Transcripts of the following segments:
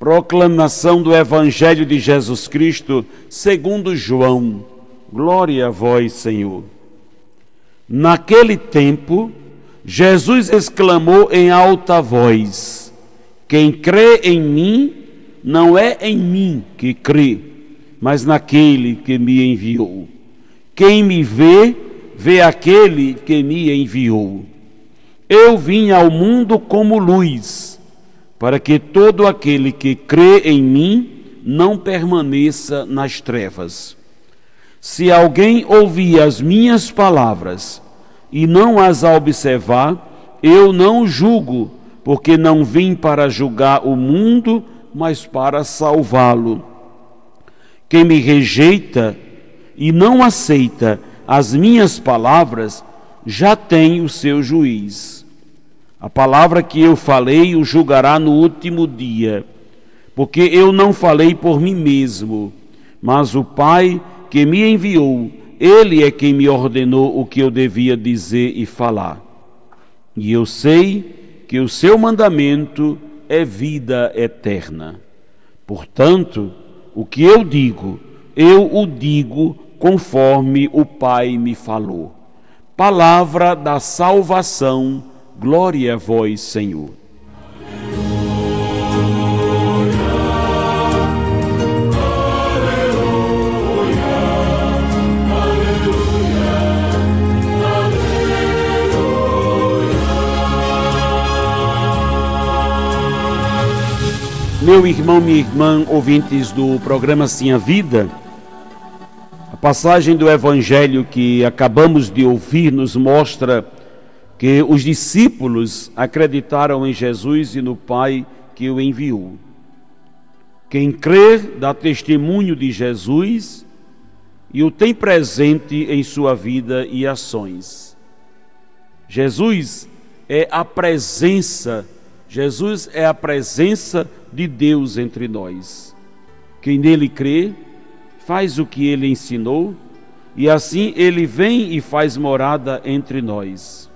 Proclamação do Evangelho de Jesus Cristo, segundo João. Glória a vós, Senhor. Naquele tempo, Jesus exclamou em alta voz: Quem crê em mim, não é em mim que crê, mas naquele que me enviou. Quem me vê, vê aquele que me enviou. Eu vim ao mundo como luz, para que todo aquele que crê em mim não permaneça nas trevas. Se alguém ouvir as minhas palavras e não as observar, eu não julgo, porque não vim para julgar o mundo, mas para salvá-lo. Quem me rejeita e não aceita as minhas palavras, já tem o seu juiz. A palavra que eu falei o julgará no último dia, porque eu não falei por mim mesmo, mas o Pai que me enviou, ele é quem me ordenou o que eu devia dizer e falar. E eu sei que o seu mandamento é vida eterna. Portanto, o que eu digo, eu o digo conforme o Pai me falou. Palavra da salvação, glória a vós, Senhor. Meu irmão, minha irmã, ouvintes do programa Sim a Vida, passagem do Evangelho que acabamos de ouvir nos mostra que os discípulos acreditaram em Jesus e no Pai que o enviou. Quem crer dá testemunho de Jesus e o tem presente em sua vida e ações. Jesus é a presença, Jesus é a presença de Deus entre nós. Quem nele crê, faz o que ele ensinou, e assim ele vem e faz morada entre nós.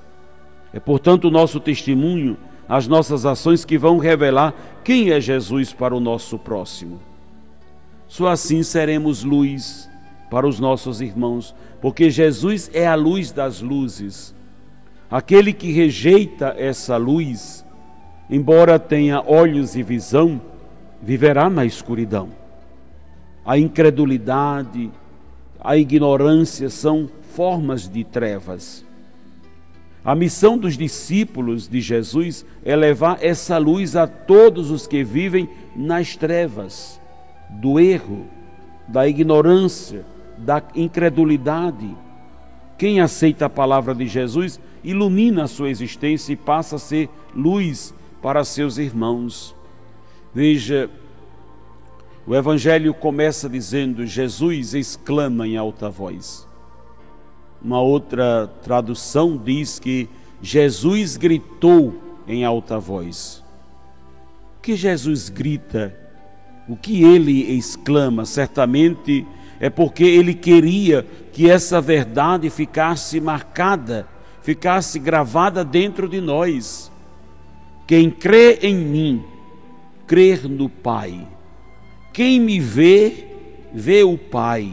É, portanto, o nosso testemunho, as nossas ações que vão revelar quem é Jesus para o nosso próximo. Só assim seremos luz para os nossos irmãos, porque Jesus é a luz das luzes. Aquele que rejeita essa luz, embora tenha olhos e visão, viverá na escuridão a incredulidade, a ignorância são formas de trevas. A missão dos discípulos de Jesus é levar essa luz a todos os que vivem nas trevas, do erro, da ignorância, da incredulidade. Quem aceita a palavra de Jesus ilumina a sua existência e passa a ser luz para seus irmãos. Veja, o Evangelho começa dizendo: Jesus exclama em alta voz. Uma outra tradução diz que Jesus gritou em alta voz. O que Jesus grita, o que ele exclama, certamente é porque ele queria que essa verdade ficasse marcada, ficasse gravada dentro de nós. Quem crê em mim, crer no Pai quem me vê, vê o Pai.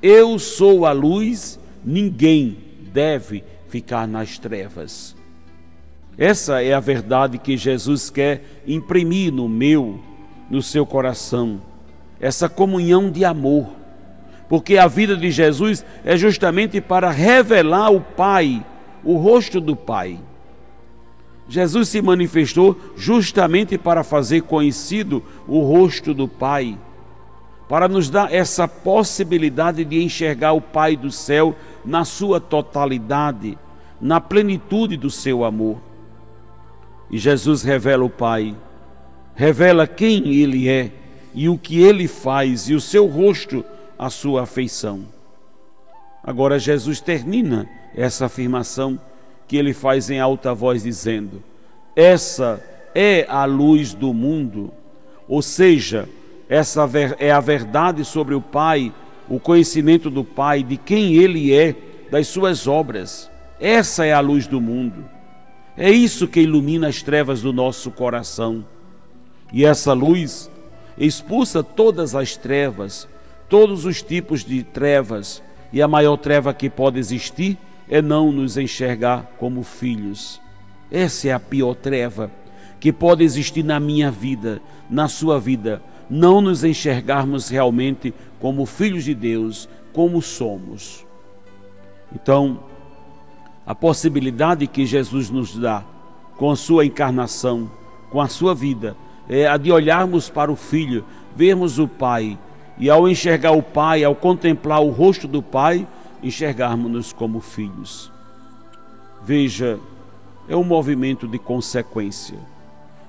Eu sou a luz, ninguém deve ficar nas trevas. Essa é a verdade que Jesus quer imprimir no meu, no seu coração. Essa comunhão de amor. Porque a vida de Jesus é justamente para revelar o Pai, o rosto do Pai. Jesus se manifestou justamente para fazer conhecido o rosto do Pai, para nos dar essa possibilidade de enxergar o Pai do céu na sua totalidade, na plenitude do seu amor. E Jesus revela o Pai, revela quem Ele é e o que Ele faz, e o seu rosto a sua afeição. Agora, Jesus termina essa afirmação que ele faz em alta voz, dizendo: Essa é a luz do mundo, ou seja, essa é a verdade sobre o Pai, o conhecimento do Pai, de quem Ele é, das suas obras. Essa é a luz do mundo. É isso que ilumina as trevas do nosso coração. E essa luz expulsa todas as trevas, todos os tipos de trevas, e a maior treva que pode existir é não nos enxergar como filhos. Essa é a pior treva que pode existir na minha vida, na sua vida, não nos enxergarmos realmente como filhos de Deus, como somos. Então, a possibilidade que Jesus nos dá com a sua encarnação, com a sua vida, é a de olharmos para o Filho, vermos o Pai, e ao enxergar o Pai, ao contemplar o rosto do Pai, enxergarmos-nos como filhos. Veja, é um movimento de consequência,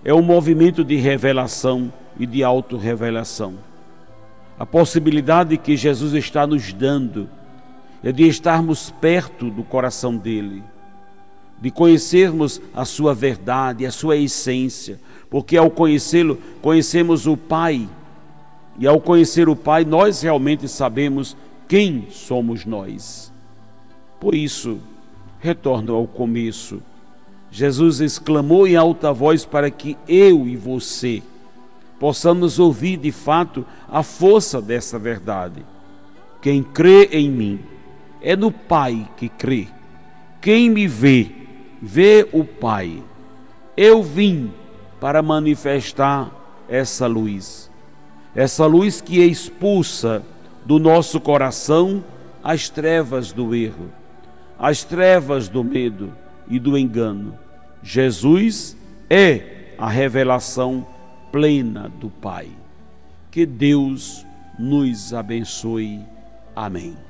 é um movimento de revelação e de autorrevelação. A possibilidade que Jesus está nos dando é de estarmos perto do coração dele, de conhecermos a sua verdade, a sua essência, porque ao conhecê-lo, conhecemos o Pai, e ao conhecer o Pai, nós realmente sabemos quem somos nós. Por isso, retorno ao começo. Jesus exclamou em alta voz para que eu e você possamos ouvir de fato a força dessa verdade. Quem crê em mim é no Pai que crê. Quem me vê, vê o Pai. Eu vim para manifestar essa luz. Essa luz que expulsa do nosso coração as trevas do erro, as trevas do medo e do engano. Jesus é a revelação plena do Pai. Que Deus nos abençoe. Amém.